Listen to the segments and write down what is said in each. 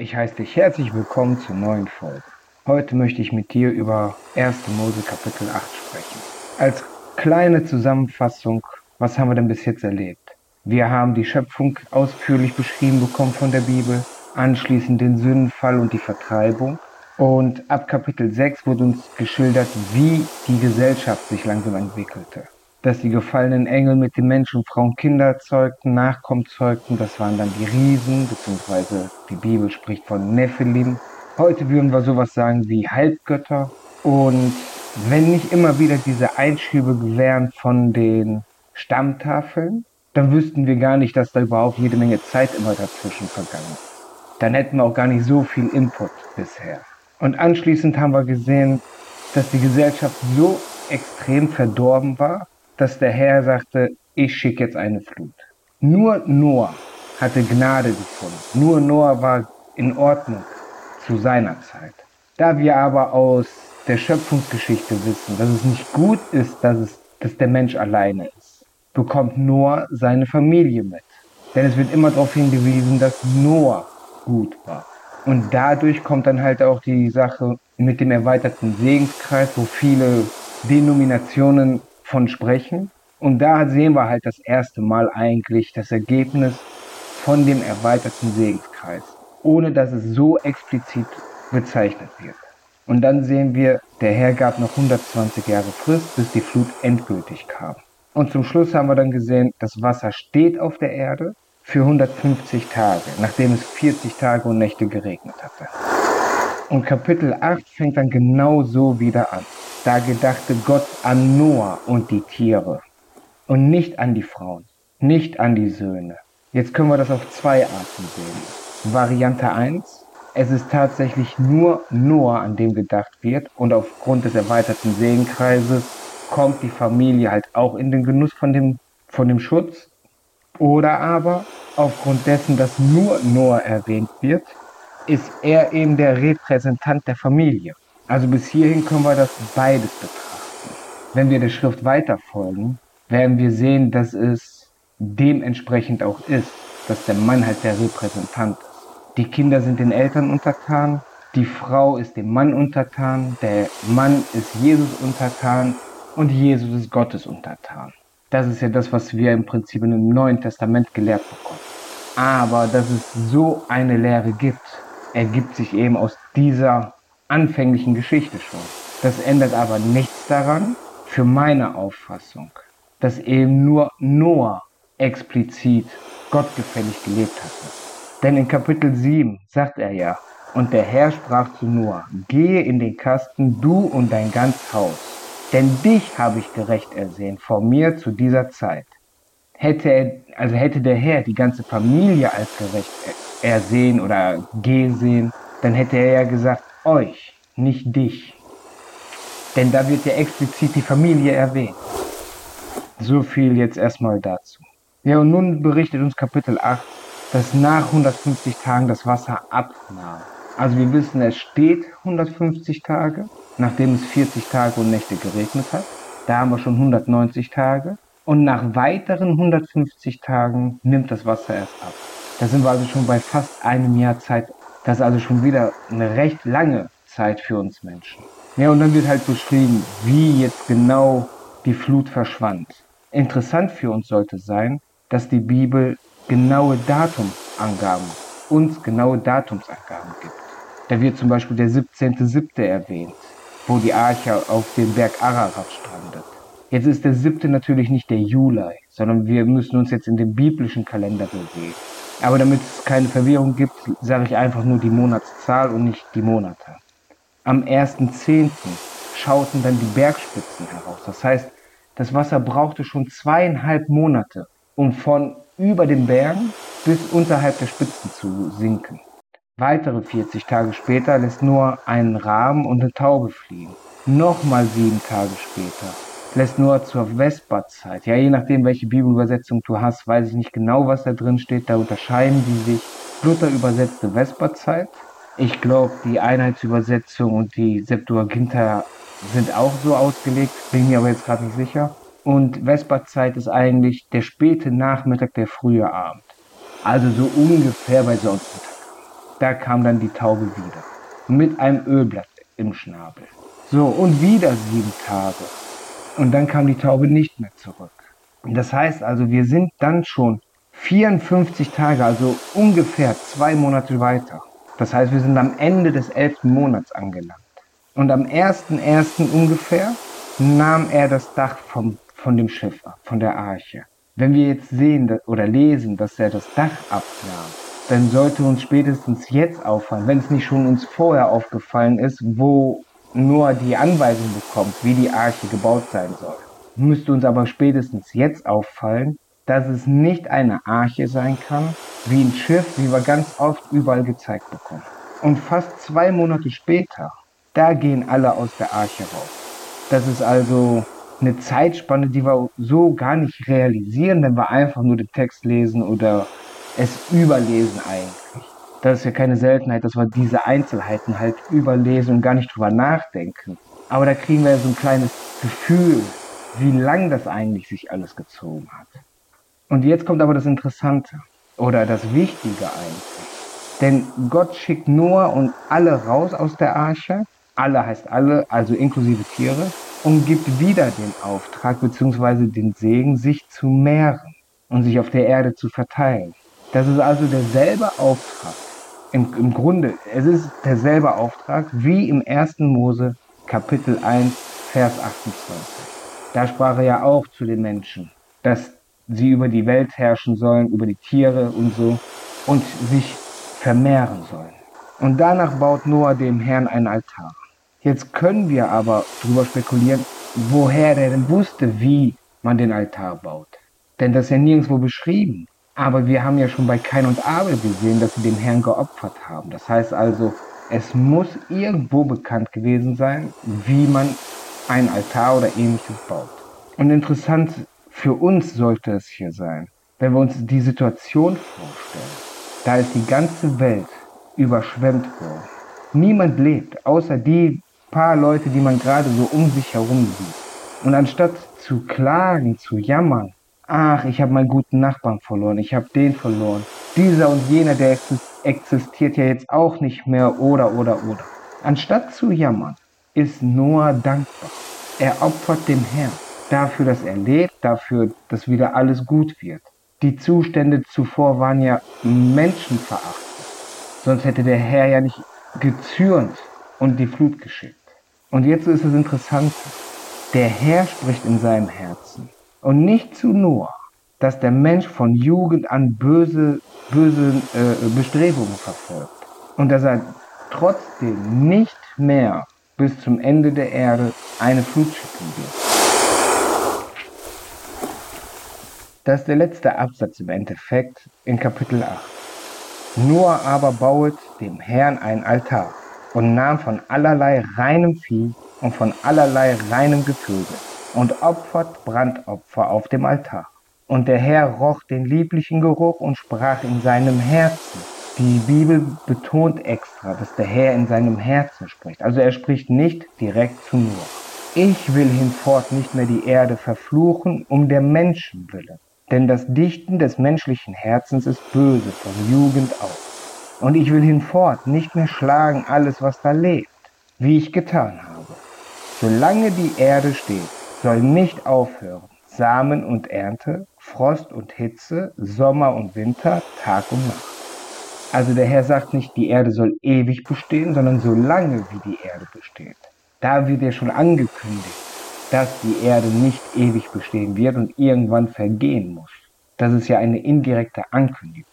Ich heiße dich herzlich willkommen zur neuen Folge. Heute möchte ich mit dir über 1. Mose Kapitel 8 sprechen. Als kleine Zusammenfassung, was haben wir denn bis jetzt erlebt? Wir haben die Schöpfung ausführlich beschrieben bekommen von der Bibel, anschließend den Sündenfall und die Vertreibung. Und ab Kapitel 6 wurde uns geschildert, wie die Gesellschaft sich langsam entwickelte dass die gefallenen Engel mit den Menschen, Frauen, Kinder zeugten, Nachkommen zeugten. Das waren dann die Riesen, beziehungsweise die Bibel spricht von Nephilim. Heute würden wir sowas sagen wie Halbgötter. Und wenn nicht immer wieder diese Einschübe wären von den Stammtafeln, dann wüssten wir gar nicht, dass da überhaupt jede Menge Zeit immer dazwischen vergangen ist. Dann hätten wir auch gar nicht so viel Input bisher. Und anschließend haben wir gesehen, dass die Gesellschaft so extrem verdorben war, dass der Herr sagte, ich schicke jetzt eine Flut. Nur Noah hatte Gnade gefunden. Nur Noah war in Ordnung zu seiner Zeit. Da wir aber aus der Schöpfungsgeschichte wissen, dass es nicht gut ist, dass, es, dass der Mensch alleine ist, bekommt Noah seine Familie mit. Denn es wird immer darauf hingewiesen, dass Noah gut war. Und dadurch kommt dann halt auch die Sache mit dem erweiterten Segenskreis, wo viele Denominationen von sprechen. Und da sehen wir halt das erste Mal eigentlich das Ergebnis von dem erweiterten Segenskreis, ohne dass es so explizit bezeichnet wird. Und dann sehen wir, der Herr gab noch 120 Jahre Frist, bis die Flut endgültig kam. Und zum Schluss haben wir dann gesehen, das Wasser steht auf der Erde für 150 Tage, nachdem es 40 Tage und Nächte geregnet hatte. Und Kapitel 8 fängt dann genau so wieder an. Da gedachte Gott an Noah und die Tiere und nicht an die Frauen, nicht an die Söhne. Jetzt können wir das auf zwei Arten sehen. Variante 1, es ist tatsächlich nur Noah, an dem gedacht wird und aufgrund des erweiterten Segenkreises kommt die Familie halt auch in den Genuss von dem, von dem Schutz. Oder aber aufgrund dessen, dass nur Noah erwähnt wird, ist er eben der Repräsentant der Familie. Also bis hierhin können wir das beides betrachten. Wenn wir der Schrift weiter folgen, werden wir sehen, dass es dementsprechend auch ist, dass der Mann halt der Repräsentant ist. Die Kinder sind den Eltern untertan, die Frau ist dem Mann untertan, der Mann ist Jesus untertan und Jesus ist Gottes untertan. Das ist ja das, was wir im Prinzip in dem Neuen Testament gelehrt bekommen. Aber dass es so eine Lehre gibt, ergibt sich eben aus dieser anfänglichen Geschichte schon. Das ändert aber nichts daran, für meine Auffassung, dass eben nur Noah explizit gottgefällig gelebt hatte. Denn in Kapitel 7 sagt er ja, und der Herr sprach zu Noah, gehe in den Kasten, du und dein ganz Haus, denn dich habe ich gerecht ersehen vor mir zu dieser Zeit. Hätte er, also hätte der Herr die ganze Familie als gerecht ersehen oder gesehen, dann hätte er ja gesagt, euch, nicht dich. Denn da wird ja explizit die Familie erwähnt. So viel jetzt erstmal dazu. Ja, und nun berichtet uns Kapitel 8, dass nach 150 Tagen das Wasser abnahm. Also wir wissen, es steht 150 Tage, nachdem es 40 Tage und Nächte geregnet hat. Da haben wir schon 190 Tage. Und nach weiteren 150 Tagen nimmt das Wasser erst ab. Da sind wir also schon bei fast einem Jahr Zeit das ist also schon wieder eine recht lange Zeit für uns Menschen. Ja, und dann wird halt beschrieben, wie jetzt genau die Flut verschwand. Interessant für uns sollte sein, dass die Bibel genaue Datumsangaben, uns genaue Datumsangaben gibt. Da wird zum Beispiel der 17.7. erwähnt, wo die Arche auf dem Berg Ararat strandet. Jetzt ist der 7. natürlich nicht der Juli, sondern wir müssen uns jetzt in den biblischen Kalender bewegen. Aber damit es keine Verwirrung gibt, sage ich einfach nur die Monatszahl und nicht die Monate. Am 1.10. schauten dann die Bergspitzen heraus. Das heißt, das Wasser brauchte schon zweieinhalb Monate, um von über den Bergen bis unterhalb der Spitzen zu sinken. Weitere 40 Tage später lässt nur einen Raben und eine Taube fliegen. Nochmal sieben Tage später lässt nur zur Vesperzeit. Ja, je nachdem, welche Bibelübersetzung du hast, weiß ich nicht genau, was da drin steht. Da unterscheiden die sich. Luther übersetzte Vesperzeit. Ich glaube, die Einheitsübersetzung und die Septuaginta sind auch so ausgelegt, bin mir aber jetzt gerade nicht sicher. Und Vesperzeit ist eigentlich der späte Nachmittag, der frühe Abend. Also so ungefähr bei Sonnenuntergang. da kam dann die Taube wieder. Mit einem Ölblatt im Schnabel. So, und wieder sieben Tage. Und dann kam die Taube nicht mehr zurück. Das heißt also, wir sind dann schon 54 Tage, also ungefähr zwei Monate weiter. Das heißt, wir sind am Ende des elften Monats angelangt. Und am 1.1. ungefähr nahm er das Dach vom, von dem Schiff ab, von der Arche. Wenn wir jetzt sehen oder lesen, dass er das Dach abnahm, dann sollte uns spätestens jetzt auffallen, wenn es nicht schon uns vorher aufgefallen ist, wo nur die Anweisung bekommt, wie die Arche gebaut sein soll. Müsste uns aber spätestens jetzt auffallen, dass es nicht eine Arche sein kann, wie ein Schiff, wie wir ganz oft überall gezeigt bekommen. Und fast zwei Monate später, da gehen alle aus der Arche raus. Das ist also eine Zeitspanne, die wir so gar nicht realisieren, wenn wir einfach nur den Text lesen oder es überlesen eigentlich. Das ist ja keine Seltenheit, dass wir diese Einzelheiten halt überlesen und gar nicht drüber nachdenken. Aber da kriegen wir so ein kleines Gefühl, wie lang das eigentlich sich alles gezogen hat. Und jetzt kommt aber das Interessante oder das Wichtige eigentlich. Denn Gott schickt Noah und alle raus aus der Arche. Alle heißt alle, also inklusive Tiere. Und gibt wieder den Auftrag bzw. den Segen, sich zu mehren und sich auf der Erde zu verteilen. Das ist also derselbe Auftrag. Im, Im Grunde, es ist derselbe Auftrag wie im 1. Mose Kapitel 1, Vers 28. Da sprach er ja auch zu den Menschen, dass sie über die Welt herrschen sollen, über die Tiere und so und sich vermehren sollen. Und danach baut Noah dem Herrn einen Altar. Jetzt können wir aber darüber spekulieren, woher der denn wusste, wie man den Altar baut. Denn das ist ja nirgendwo beschrieben. Aber wir haben ja schon bei Kain und Abel gesehen, dass sie dem Herrn geopfert haben. Das heißt also, es muss irgendwo bekannt gewesen sein, wie man ein Altar oder ähnliches baut. Und interessant für uns sollte es hier sein, wenn wir uns die Situation vorstellen. Da ist die ganze Welt überschwemmt worden. Niemand lebt, außer die paar Leute, die man gerade so um sich herum sieht. Und anstatt zu klagen, zu jammern, ach, ich habe meinen guten Nachbarn verloren, ich habe den verloren. Dieser und jener, der existiert ja jetzt auch nicht mehr oder oder oder. Anstatt zu jammern, ist Noah dankbar. Er opfert dem Herrn dafür, dass er lebt, dafür, dass wieder alles gut wird. Die Zustände zuvor waren ja menschenverachtend. Sonst hätte der Herr ja nicht gezürnt und die Flut geschickt. Und jetzt ist es interessant, der Herr spricht in seinem Herzen und nicht zu Noah, dass der Mensch von Jugend an böse, böse äh, Bestrebungen verfolgt und dass er trotzdem nicht mehr bis zum Ende der Erde eine Flut schicken wird. Das ist der letzte Absatz im Endeffekt in Kapitel 8. Noah aber bauet dem Herrn ein Altar und nahm von allerlei reinem Vieh und von allerlei reinem Gevögel und opfert Brandopfer auf dem Altar. Und der Herr roch den lieblichen Geruch und sprach in seinem Herzen. Die Bibel betont extra, dass der Herr in seinem Herzen spricht. Also er spricht nicht direkt zu Noah. Ich will hinfort nicht mehr die Erde verfluchen um der Menschen willen. Denn das Dichten des menschlichen Herzens ist böse von Jugend auf. Und ich will hinfort nicht mehr schlagen alles, was da lebt, wie ich getan habe. Solange die Erde steht, soll nicht aufhören. Samen und Ernte, Frost und Hitze, Sommer und Winter, Tag und Nacht. Also der Herr sagt nicht, die Erde soll ewig bestehen, sondern so lange wie die Erde besteht. Da wird ja schon angekündigt, dass die Erde nicht ewig bestehen wird und irgendwann vergehen muss. Das ist ja eine indirekte Ankündigung.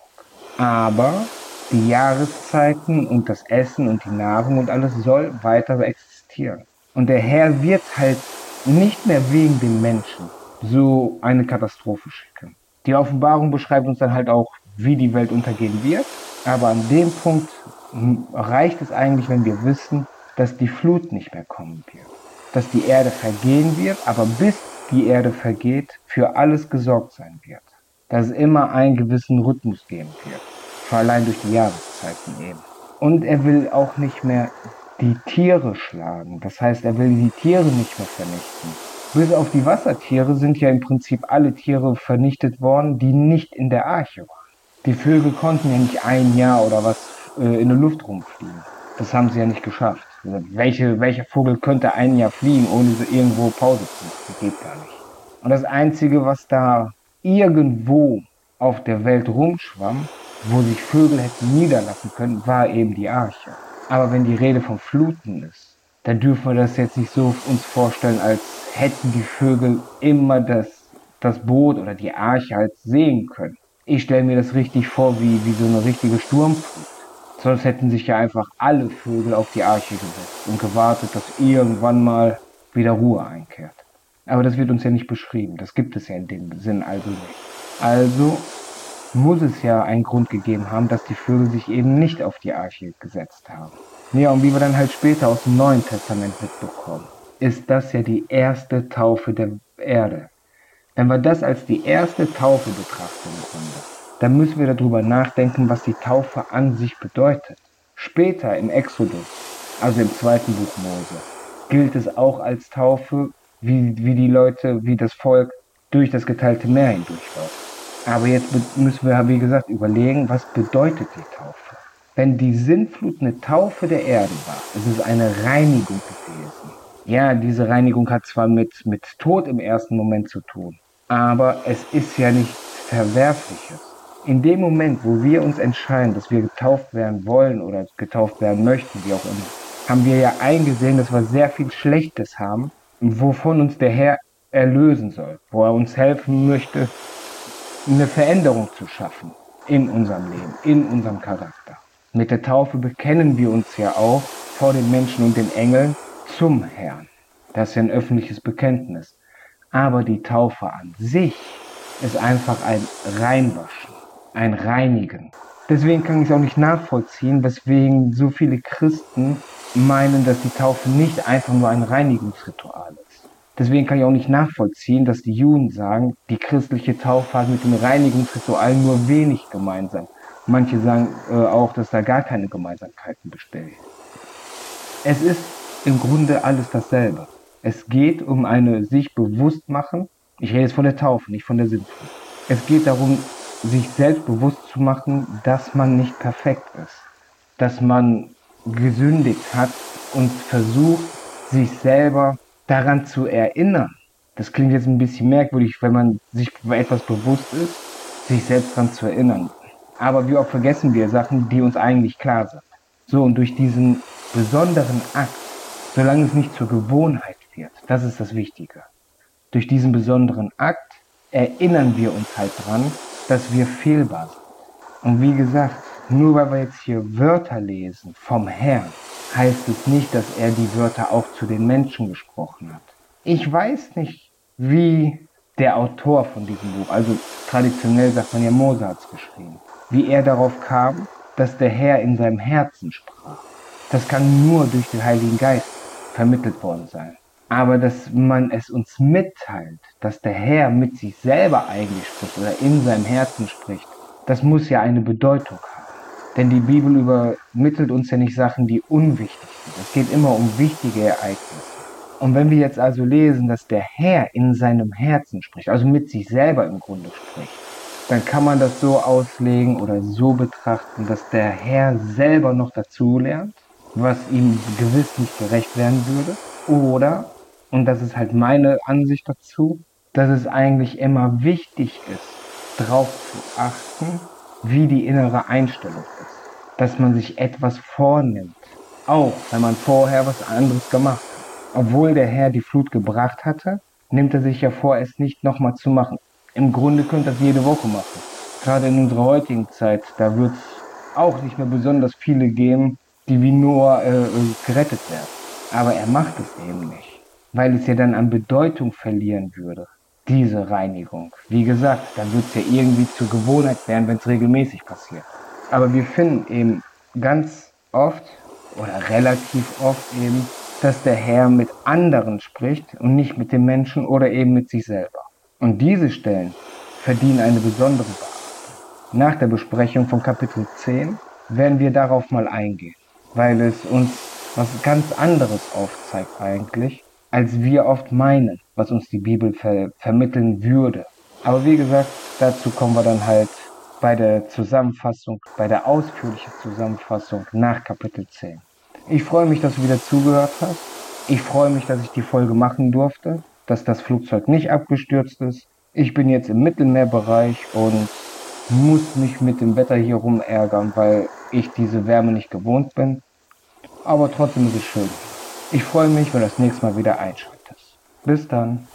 Aber die Jahreszeiten und das Essen und die Nahrung und alles soll weiter existieren. Und der Herr wird halt nicht mehr wegen den Menschen so eine Katastrophe schicken. Die Offenbarung beschreibt uns dann halt auch, wie die Welt untergehen wird. Aber an dem Punkt reicht es eigentlich, wenn wir wissen, dass die Flut nicht mehr kommen wird. Dass die Erde vergehen wird, aber bis die Erde vergeht, für alles gesorgt sein wird. Dass es immer einen gewissen Rhythmus geben wird. Vor allein durch die Jahreszeiten eben. Und er will auch nicht mehr die Tiere schlagen. Das heißt, er will die Tiere nicht mehr vernichten. Bis auf die Wassertiere sind ja im Prinzip alle Tiere vernichtet worden, die nicht in der Arche waren. Die Vögel konnten ja nicht ein Jahr oder was äh, in der Luft rumfliegen. Das haben sie ja nicht geschafft. Also welche, welcher Vogel könnte ein Jahr fliegen, ohne irgendwo Pause zu machen? Das geht gar nicht. Und das Einzige, was da irgendwo auf der Welt rumschwamm, wo sich Vögel hätten niederlassen können, war eben die Arche. Aber wenn die Rede von Fluten ist, dann dürfen wir das jetzt nicht so uns vorstellen, als hätten die Vögel immer das, das Boot oder die Arche halt sehen können. Ich stelle mir das richtig vor wie, wie so eine richtige Sturmflut. Sonst hätten sich ja einfach alle Vögel auf die Arche gesetzt und gewartet, dass irgendwann mal wieder Ruhe einkehrt. Aber das wird uns ja nicht beschrieben. Das gibt es ja in dem Sinn also nicht. Also muss es ja einen Grund gegeben haben, dass die Vögel sich eben nicht auf die Arche gesetzt haben. Ja, und wie wir dann halt später aus dem Neuen Testament mitbekommen, ist das ja die erste Taufe der Erde. Wenn wir das als die erste Taufe betrachten im Grunde, dann müssen wir darüber nachdenken, was die Taufe an sich bedeutet. Später im Exodus, also im zweiten Buch Mose, gilt es auch als Taufe, wie, wie die Leute, wie das Volk durch das geteilte Meer hindurchläuft. Aber jetzt müssen wir, wie gesagt, überlegen, was bedeutet die Taufe? Wenn die Sintflut eine Taufe der Erde war, ist es eine Reinigung gewesen. Ja, diese Reinigung hat zwar mit, mit Tod im ersten Moment zu tun, aber es ist ja nichts Verwerfliches. In dem Moment, wo wir uns entscheiden, dass wir getauft werden wollen oder getauft werden möchten, wie auch immer, haben wir ja eingesehen, dass wir sehr viel Schlechtes haben, wovon uns der Herr erlösen soll, wo er uns helfen möchte, eine Veränderung zu schaffen in unserem Leben, in unserem Charakter. Mit der Taufe bekennen wir uns ja auch vor den Menschen und den Engeln zum Herrn. Das ist ja ein öffentliches Bekenntnis. Aber die Taufe an sich ist einfach ein Reinwaschen, ein Reinigen. Deswegen kann ich es auch nicht nachvollziehen, weswegen so viele Christen meinen, dass die Taufe nicht einfach nur ein Reinigungsritual ist. Deswegen kann ich auch nicht nachvollziehen, dass die Juden sagen, die christliche Taufe hat mit dem Reinigungsritual nur wenig gemeinsam. Manche sagen äh, auch, dass da gar keine Gemeinsamkeiten bestehen. Es ist im Grunde alles dasselbe. Es geht um eine sich bewusst machen. Ich rede jetzt von der Taufe, nicht von der Sintflut. Es geht darum, sich selbst bewusst zu machen, dass man nicht perfekt ist. Dass man gesündigt hat und versucht, sich selber daran zu erinnern. Das klingt jetzt ein bisschen merkwürdig, wenn man sich etwas bewusst ist, sich selbst daran zu erinnern. Aber wie oft vergessen wir Sachen, die uns eigentlich klar sind. So, und durch diesen besonderen Akt, solange es nicht zur Gewohnheit wird, das ist das Wichtige. Durch diesen besonderen Akt erinnern wir uns halt dran, dass wir fehlbar sind. Und wie gesagt, nur weil wir jetzt hier Wörter lesen vom Herrn, heißt es nicht, dass er die Wörter auch zu den Menschen gesprochen hat. Ich weiß nicht, wie der Autor von diesem Buch, also traditionell sagt man ja es geschrieben, wie er darauf kam, dass der Herr in seinem Herzen sprach. Das kann nur durch den Heiligen Geist vermittelt worden sein. Aber dass man es uns mitteilt, dass der Herr mit sich selber eigentlich spricht oder in seinem Herzen spricht, das muss ja eine Bedeutung haben. Denn die Bibel übermittelt uns ja nicht Sachen, die unwichtig sind. Es geht immer um wichtige Ereignisse. Und wenn wir jetzt also lesen, dass der Herr in seinem Herzen spricht, also mit sich selber im Grunde spricht, dann kann man das so auslegen oder so betrachten, dass der Herr selber noch dazu lernt, was ihm gewiss nicht gerecht werden würde. Oder, und das ist halt meine Ansicht dazu, dass es eigentlich immer wichtig ist, darauf zu achten, wie die innere Einstellung. Dass man sich etwas vornimmt, auch wenn man vorher was anderes gemacht hat. Obwohl der Herr die Flut gebracht hatte, nimmt er sich ja vor, es nicht nochmal zu machen. Im Grunde könnte das jede Woche machen. Gerade in unserer heutigen Zeit, da wird es auch nicht mehr besonders viele geben, die wie nur äh, äh, gerettet werden. Aber er macht es eben nicht, weil es ja dann an Bedeutung verlieren würde diese Reinigung. Wie gesagt, dann wird es ja irgendwie zur Gewohnheit werden, wenn es regelmäßig passiert. Aber wir finden eben ganz oft oder relativ oft eben, dass der Herr mit anderen spricht und nicht mit dem Menschen oder eben mit sich selber. Und diese Stellen verdienen eine besondere Beachtung. Nach der Besprechung von Kapitel 10 werden wir darauf mal eingehen, weil es uns was ganz anderes aufzeigt eigentlich, als wir oft meinen, was uns die Bibel ver vermitteln würde. Aber wie gesagt, dazu kommen wir dann halt bei der Zusammenfassung, bei der ausführlichen Zusammenfassung nach Kapitel 10. Ich freue mich, dass du wieder zugehört hast. Ich freue mich, dass ich die Folge machen durfte, dass das Flugzeug nicht abgestürzt ist. Ich bin jetzt im Mittelmeerbereich und muss mich mit dem Wetter hier rumärgern, weil ich diese Wärme nicht gewohnt bin. Aber trotzdem ist es schön. Ich freue mich, wenn du das nächste Mal wieder einschaltest. Bis dann.